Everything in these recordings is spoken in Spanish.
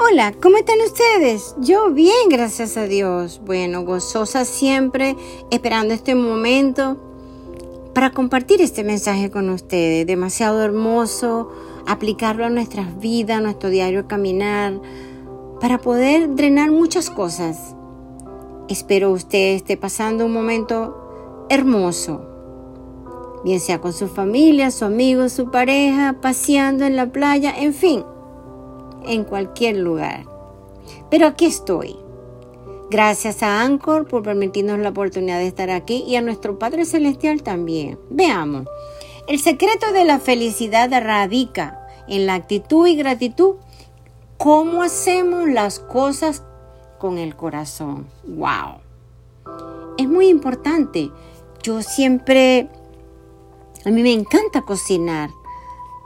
Hola, ¿cómo están ustedes? Yo bien, gracias a Dios. Bueno, gozosa siempre, esperando este momento para compartir este mensaje con ustedes. Demasiado hermoso, aplicarlo a nuestras vidas, a nuestro diario caminar, para poder drenar muchas cosas. Espero usted esté pasando un momento hermoso, bien sea con su familia, su amigo, su pareja, paseando en la playa, en fin en cualquier lugar. Pero aquí estoy. Gracias a Anchor por permitirnos la oportunidad de estar aquí y a nuestro Padre Celestial también. Veamos. El secreto de la felicidad radica en la actitud y gratitud. ¿Cómo hacemos las cosas con el corazón? ¡Wow! Es muy importante. Yo siempre, a mí me encanta cocinar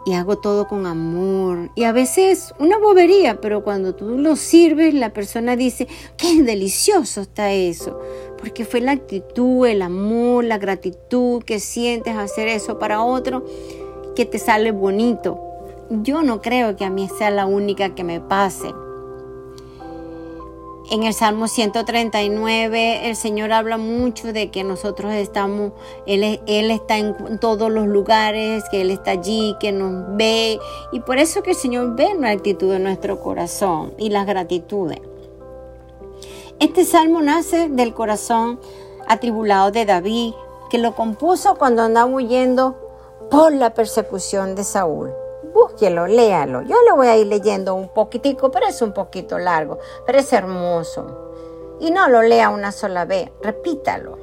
y hago todo con amor. Y a veces una bobería, pero cuando tú lo sirves, la persona dice, qué delicioso está eso. Porque fue la actitud, el amor, la gratitud que sientes hacer eso para otro, que te sale bonito. Yo no creo que a mí sea la única que me pase. En el Salmo 139 el Señor habla mucho de que nosotros estamos, Él, está en todos los lugares, que Él está allí, que nos ve. Y por eso que el Señor ve la actitud de nuestro corazón y las gratitudes. Este salmo nace del corazón atribulado de David, que lo compuso cuando andaba huyendo por la persecución de Saúl búsquelo, léalo. Yo lo voy a ir leyendo un poquitico, pero es un poquito largo, pero es hermoso. Y no lo lea una sola vez, repítalo.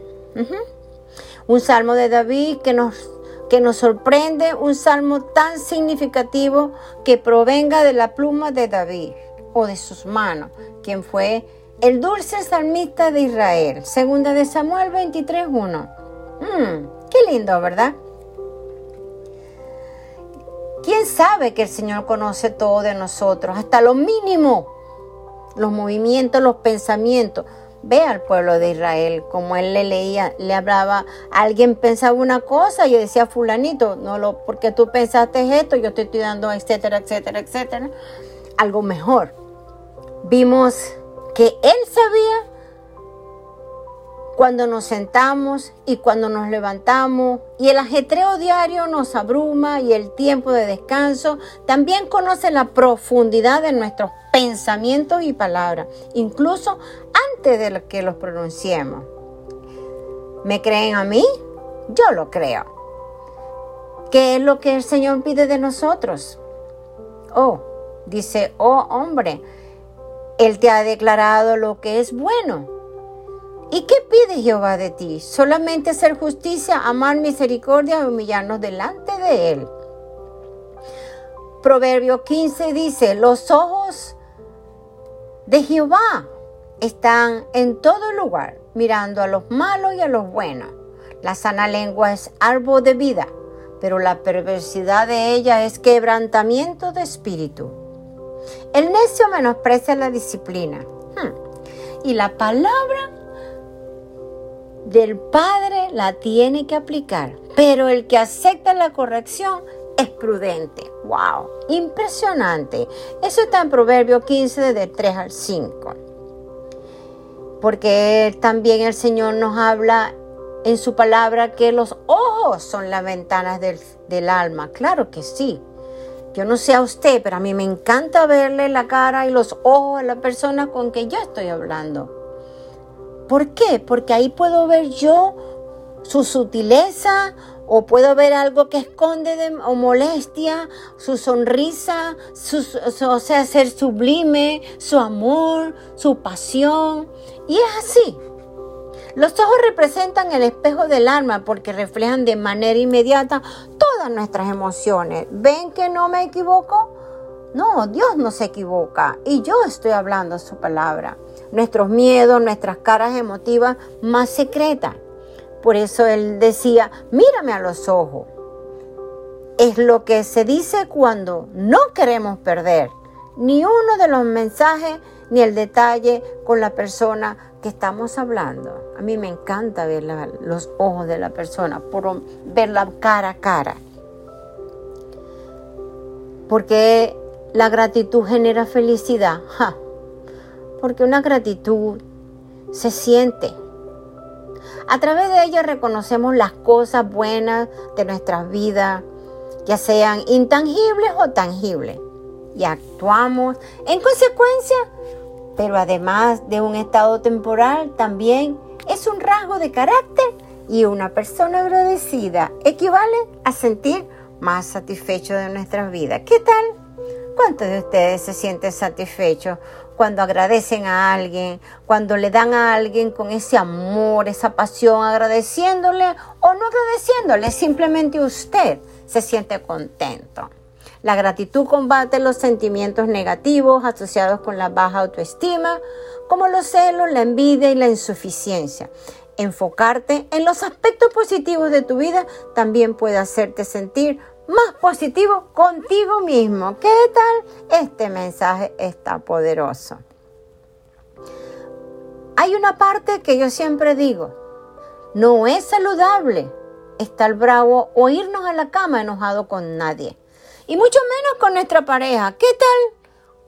Un salmo de David que nos, que nos sorprende, un salmo tan significativo que provenga de la pluma de David o de sus manos, quien fue el dulce salmista de Israel. Segunda de Samuel 23.1. Mm, qué lindo, ¿verdad? ¿Quién sabe que el Señor conoce todo de nosotros, hasta lo mínimo? Los movimientos, los pensamientos. Ve al pueblo de Israel, como él le leía, le hablaba, alguien pensaba una cosa, y yo decía, fulanito, no lo, porque tú pensaste esto, yo estoy dando, etcétera, etcétera, etcétera, algo mejor. Vimos que él sabía cuando nos sentamos y cuando nos levantamos y el ajetreo diario nos abruma y el tiempo de descanso, también conoce la profundidad de nuestros pensamientos y palabras, incluso antes de que los pronunciemos. ¿Me creen a mí? Yo lo creo. ¿Qué es lo que el Señor pide de nosotros? Oh, dice, oh hombre, Él te ha declarado lo que es bueno ¿Y qué pide Jehová de ti? Solamente hacer justicia, amar misericordia y humillarnos delante de Él. Proverbio 15 dice, los ojos de Jehová están en todo lugar, mirando a los malos y a los buenos. La sana lengua es árbol de vida, pero la perversidad de ella es quebrantamiento de espíritu. El necio menosprecia la disciplina. Hmm. Y la palabra del Padre la tiene que aplicar, pero el que acepta la corrección es prudente. ¡Wow! Impresionante. Eso está en Proverbio 15 de 3 al 5. Porque también el Señor nos habla en su palabra que los ojos son las ventanas del, del alma. Claro que sí. Yo no sé a usted, pero a mí me encanta verle la cara y los ojos a la persona con que yo estoy hablando. ¿Por qué? Porque ahí puedo ver yo su sutileza o puedo ver algo que esconde de, o molestia, su sonrisa, o sea, ser sublime, su amor, su pasión. Y es así. Los ojos representan el espejo del alma porque reflejan de manera inmediata todas nuestras emociones. ¿Ven que no me equivoco? No, Dios no se equivoca y yo estoy hablando su palabra nuestros miedos, nuestras caras emotivas más secretas. Por eso él decía, mírame a los ojos. Es lo que se dice cuando no queremos perder ni uno de los mensajes ni el detalle con la persona que estamos hablando. A mí me encanta ver los ojos de la persona, por verla cara a cara. Porque la gratitud genera felicidad. porque una gratitud se siente. A través de ella reconocemos las cosas buenas de nuestras vidas, ya sean intangibles o tangibles, y actuamos en consecuencia, pero además de un estado temporal, también es un rasgo de carácter y una persona agradecida equivale a sentir más satisfecho de nuestras vidas. ¿Qué tal? ¿Cuántos de ustedes se sienten satisfechos cuando agradecen a alguien, cuando le dan a alguien con ese amor, esa pasión, agradeciéndole o no agradeciéndole, simplemente usted se siente contento? La gratitud combate los sentimientos negativos asociados con la baja autoestima, como los celos, la envidia y la insuficiencia. Enfocarte en los aspectos positivos de tu vida también puede hacerte sentir más positivo contigo mismo. ¿Qué tal? Este mensaje está poderoso. Hay una parte que yo siempre digo, no es saludable estar bravo o irnos a la cama enojado con nadie. Y mucho menos con nuestra pareja. ¿Qué tal?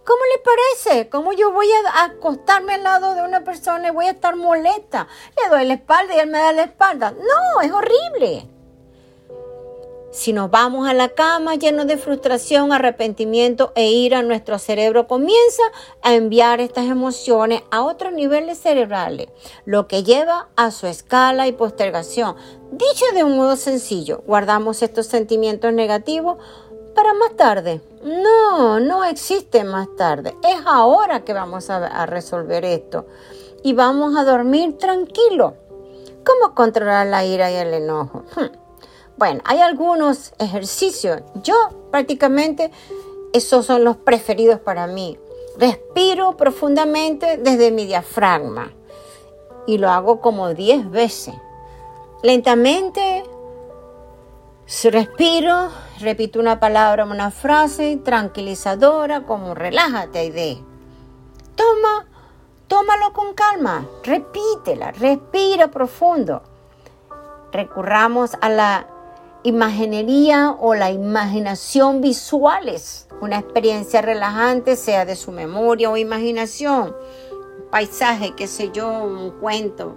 ¿Cómo le parece? ¿Cómo yo voy a acostarme al lado de una persona y voy a estar molesta? Le doy la espalda y él me da la espalda. No, es horrible. Si nos vamos a la cama llenos de frustración, arrepentimiento e ira, nuestro cerebro comienza a enviar estas emociones a otros niveles cerebrales, lo que lleva a su escala y postergación. Dicho de un modo sencillo, guardamos estos sentimientos negativos para más tarde. No, no existe más tarde. Es ahora que vamos a, resolver esto. Y vamos a dormir tranquilo. ¿Cómo controlar la ira y el enojo? Hmm. Bueno, hay algunos ejercicios. Yo prácticamente esos son los preferidos para mí. Respiro profundamente desde mi diafragma y lo hago como 10 veces. Lentamente respiro repito una palabra, una frase tranquilizadora como relájate, idea. Toma, tómalo con calma, repítela, respira profundo. Recurramos a la imaginería o la imaginación visuales, una experiencia relajante, sea de su memoria o imaginación, paisaje, qué sé yo, un cuento,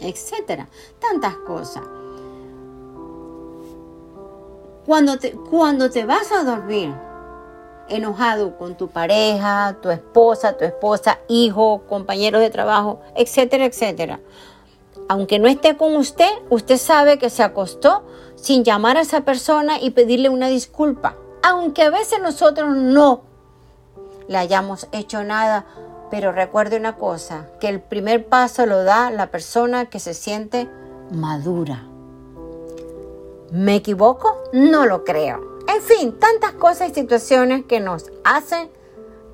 etcétera, tantas cosas. Cuando te, cuando te vas a dormir enojado con tu pareja, tu esposa, tu esposa, hijo, compañeros de trabajo, etcétera, etcétera. Aunque no esté con usted, usted sabe que se acostó sin llamar a esa persona y pedirle una disculpa. Aunque a veces nosotros no le hayamos hecho nada, pero recuerde una cosa, que el primer paso lo da la persona que se siente madura. ¿Me equivoco? No lo creo. En fin, tantas cosas y situaciones que nos hacen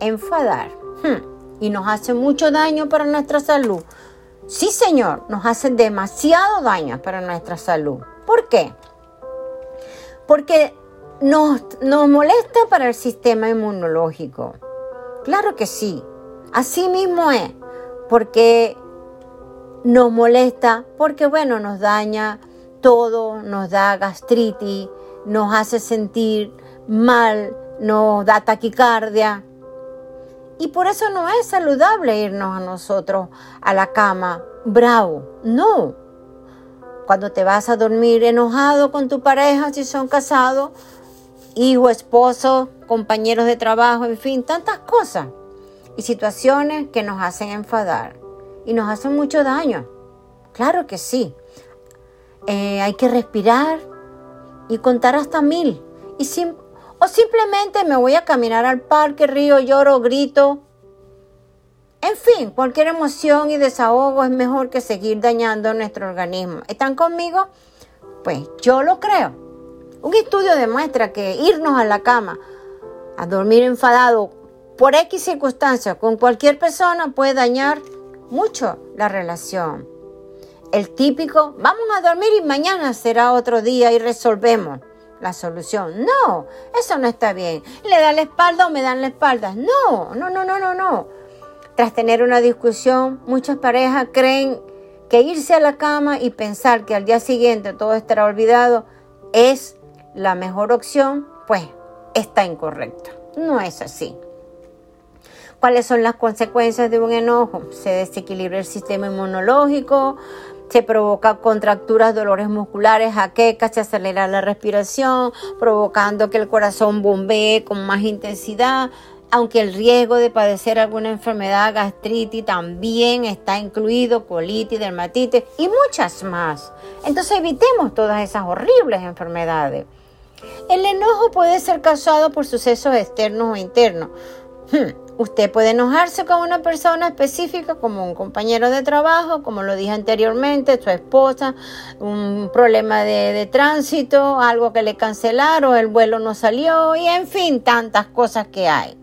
enfadar hmm, y nos hacen mucho daño para nuestra salud. Sí, señor, nos hacen demasiado daño para nuestra salud. ¿Por qué? Porque nos, nos molesta para el sistema inmunológico. Claro que sí, así mismo es. Porque nos molesta, porque bueno, nos daña todo nos da gastritis, nos hace sentir mal, nos da taquicardia. Y por eso no es saludable irnos a nosotros a la cama bravo. No. Cuando te vas a dormir enojado con tu pareja, si son casados, hijo, esposo, compañeros de trabajo, en fin, tantas cosas y situaciones que nos hacen enfadar y nos hacen mucho daño. Claro que sí. Eh, hay que respirar y contar hasta mil. Y o simplemente me voy a caminar al parque, río, lloro, grito. En fin, cualquier emoción y desahogo es mejor que seguir dañando nuestro organismo. ¿Están conmigo? Pues yo lo creo. Un estudio demuestra que irnos a la cama a dormir enfadado por X circunstancias con cualquier persona puede dañar mucho la relación. El típico, vamos a dormir y mañana será otro día y resolvemos la solución. No, eso no está bien. ¿Le da la espalda o me dan la espalda? No, no, no, no, no, no. Tras tener una discusión, muchas parejas creen que irse a la cama y pensar que al día siguiente todo estará olvidado es la mejor opción, pues está incorrecto. No es así. ¿Cuáles son las consecuencias de un enojo? Se desequilibra el sistema inmunológico, se provoca contracturas, dolores musculares, jaquecas, se acelera la respiración, provocando que el corazón bombee con más intensidad, aunque el riesgo de padecer alguna enfermedad, gastritis también está incluido, colitis, dermatitis y muchas más. Entonces evitemos todas esas horribles enfermedades. El enojo puede ser causado por sucesos externos o internos. Hmm, Usted puede enojarse con una persona específica como un compañero de trabajo, como lo dije anteriormente, su esposa, un problema de, tránsito, algo que le cancelaron, el vuelo no salió y en fin, tantas cosas que hay.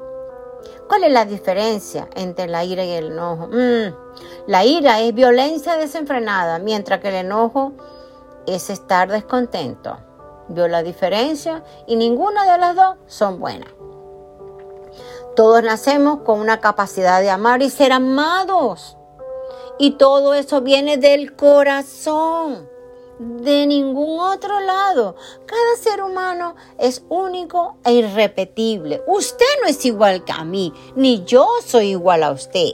¿Cuál es la diferencia entre la ira y el enojo? Mm, la ira es violencia desenfrenada, mientras que el enojo es estar descontento. Vio la diferencia y ninguna de las dos son buenas. Todos nacemos con una capacidad de amar y ser amados. Y todo eso viene del corazón, de ningún otro lado. Cada ser humano es único e irrepetible. Usted no es igual que a mí, ni yo soy igual a usted.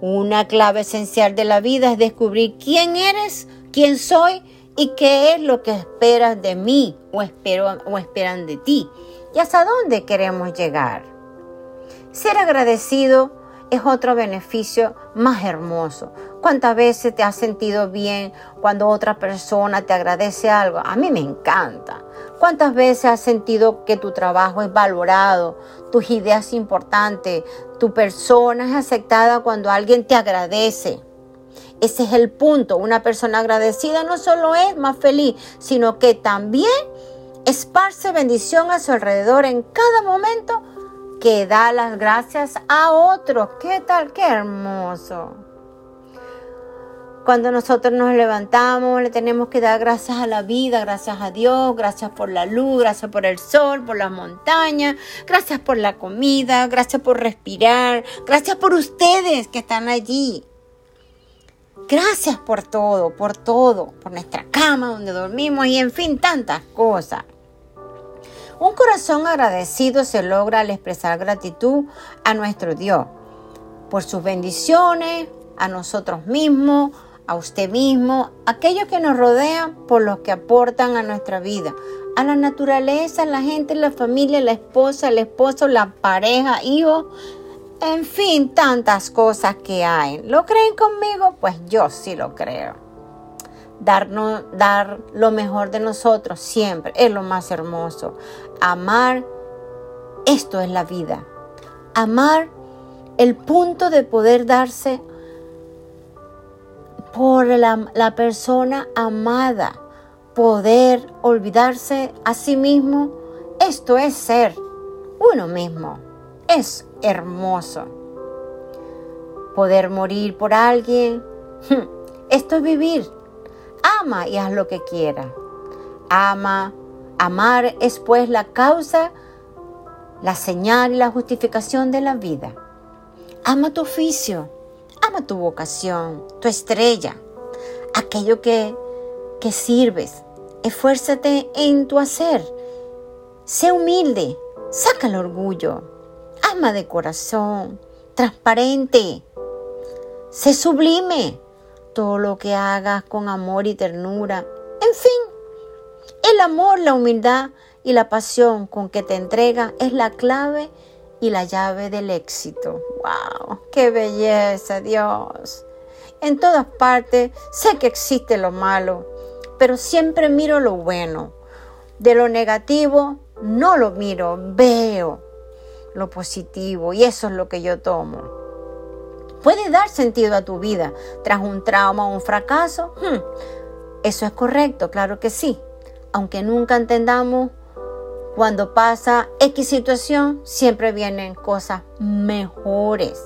Una clave esencial de la vida es descubrir quién eres, quién soy y qué es lo que esperas de mí o, espero, o esperan de ti y hasta dónde queremos llegar. Ser agradecido es otro beneficio más hermoso. ¿Cuántas veces te has sentido bien cuando otra persona te agradece algo? A mí me encanta. ¿Cuántas veces has sentido que tu trabajo es valorado, tus ideas importantes, tu persona es aceptada cuando alguien te agradece? Ese es el punto. Una persona agradecida no solo es más feliz, sino que también esparce bendición a su alrededor en cada momento que da las gracias a otros. ¿Qué tal? Qué hermoso. Cuando nosotros nos levantamos, le tenemos que dar gracias a la vida, gracias a Dios, gracias por la luz, gracias por el sol, por las montañas, gracias por la comida, gracias por respirar, gracias por ustedes que están allí. Gracias por todo, por todo, por nuestra cama donde dormimos y en fin, tantas cosas. Un corazón agradecido se logra al expresar gratitud a nuestro Dios por sus bendiciones, a nosotros mismos, a usted mismo, a aquellos que nos rodean, por los que aportan a nuestra vida, a la naturaleza, a la gente, la familia, la esposa, el esposo, la pareja, hijos, en fin, tantas cosas que hay. ¿Lo creen conmigo? Pues yo sí lo creo dar lo mejor de nosotros siempre es lo más hermoso. Amar, esto es la vida. Amar el punto de poder darse por la persona amada, poder olvidarse a sí mismo, esto es ser uno mismo. Es hermoso. Poder morir por alguien, esto es vivir ama y haz lo que quiera. Ama, amar es pues la causa, la señal y la justificación de la vida. Ama tu oficio, ama tu vocación, tu estrella, aquello que, que sirves. Esfuérzate en tu hacer. Sé humilde, saca el orgullo. Ama de corazón, transparente. Sé sublime todo lo que hagas con amor y ternura. En fin, el amor, la humildad y la pasión con que te entrega es la clave y la llave del éxito. ¡Wow! ¡Qué belleza, Dios! En todas partes sé que existe lo malo, pero siempre miro lo bueno. De lo negativo no lo miro, veo lo positivo y eso es lo que yo tomo puede dar sentido a tu vida tras un trauma o un fracaso? Hmm, eso es correcto, claro que sí. Aunque nunca entendamos cuando pasa X situación, siempre vienen cosas mejores.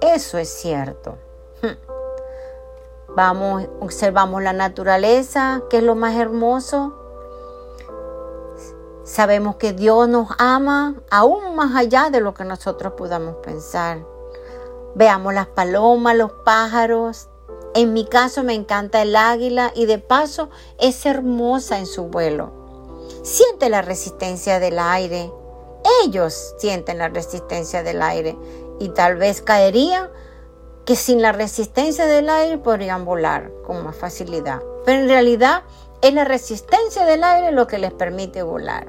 Eso es cierto. Hmm. Vamos, observamos la naturaleza, que es lo más hermoso. Sabemos que Dios nos ama aún más allá de lo que nosotros podamos pensar. Veamos las palomas, los pájaros. En mi caso me encanta el águila y de paso es hermosa en su vuelo. Siente la resistencia del aire. Ellos sienten la resistencia del aire y tal vez caerían que sin la resistencia del aire podrían volar con más facilidad. Pero en realidad es la resistencia del aire lo que les permite volar.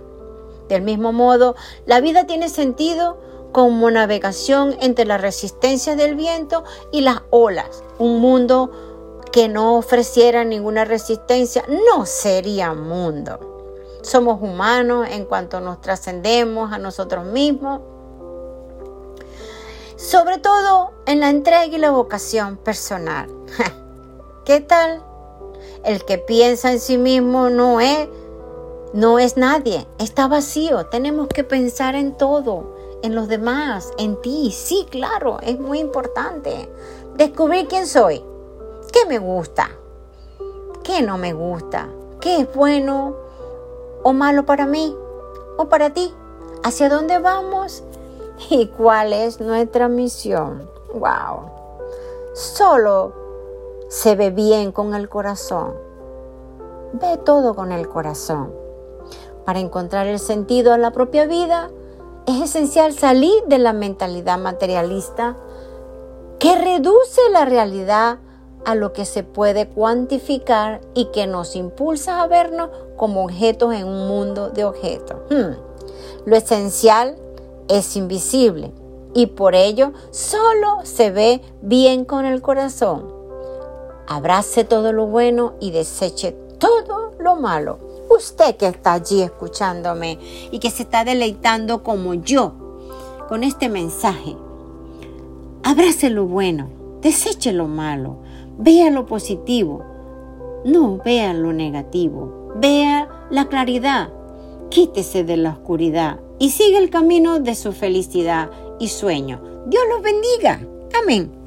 Del mismo modo, la vida tiene sentido como navegación entre la resistencia del viento y las olas. Un mundo que no ofreciera ninguna resistencia no sería mundo. Somos humanos en cuanto nos trascendemos a nosotros mismos. Sobre todo en la entrega y la vocación personal. ¿Qué tal? El que piensa en sí mismo no es, no es nadie, está vacío. Tenemos que pensar en todo, en los demás, en ti. Sí, claro, es muy importante. Descubrir quién soy, qué me gusta, qué no me gusta, qué es bueno o malo para mí o para ti, hacia dónde vamos y cuál es nuestra misión. Wow. Solo se ve bien con el corazón. Ve todo con el corazón. Para encontrar el sentido a la propia vida, es esencial salir de la mentalidad materialista que reduce la realidad a lo que se puede cuantificar y que nos impulsa a vernos como objetos en un mundo de objetos. Hmm. Lo esencial es invisible y por ello solo se ve bien con el corazón. Abrace todo lo bueno y deseche todo lo malo. Usted que está allí escuchándome y que se está deleitando como yo con este mensaje. Abrace lo bueno, deseche lo malo, vea lo positivo, no vea lo negativo, vea la claridad, quítese de la oscuridad y siga el camino de su felicidad y sueño. Dios los bendiga. Amén.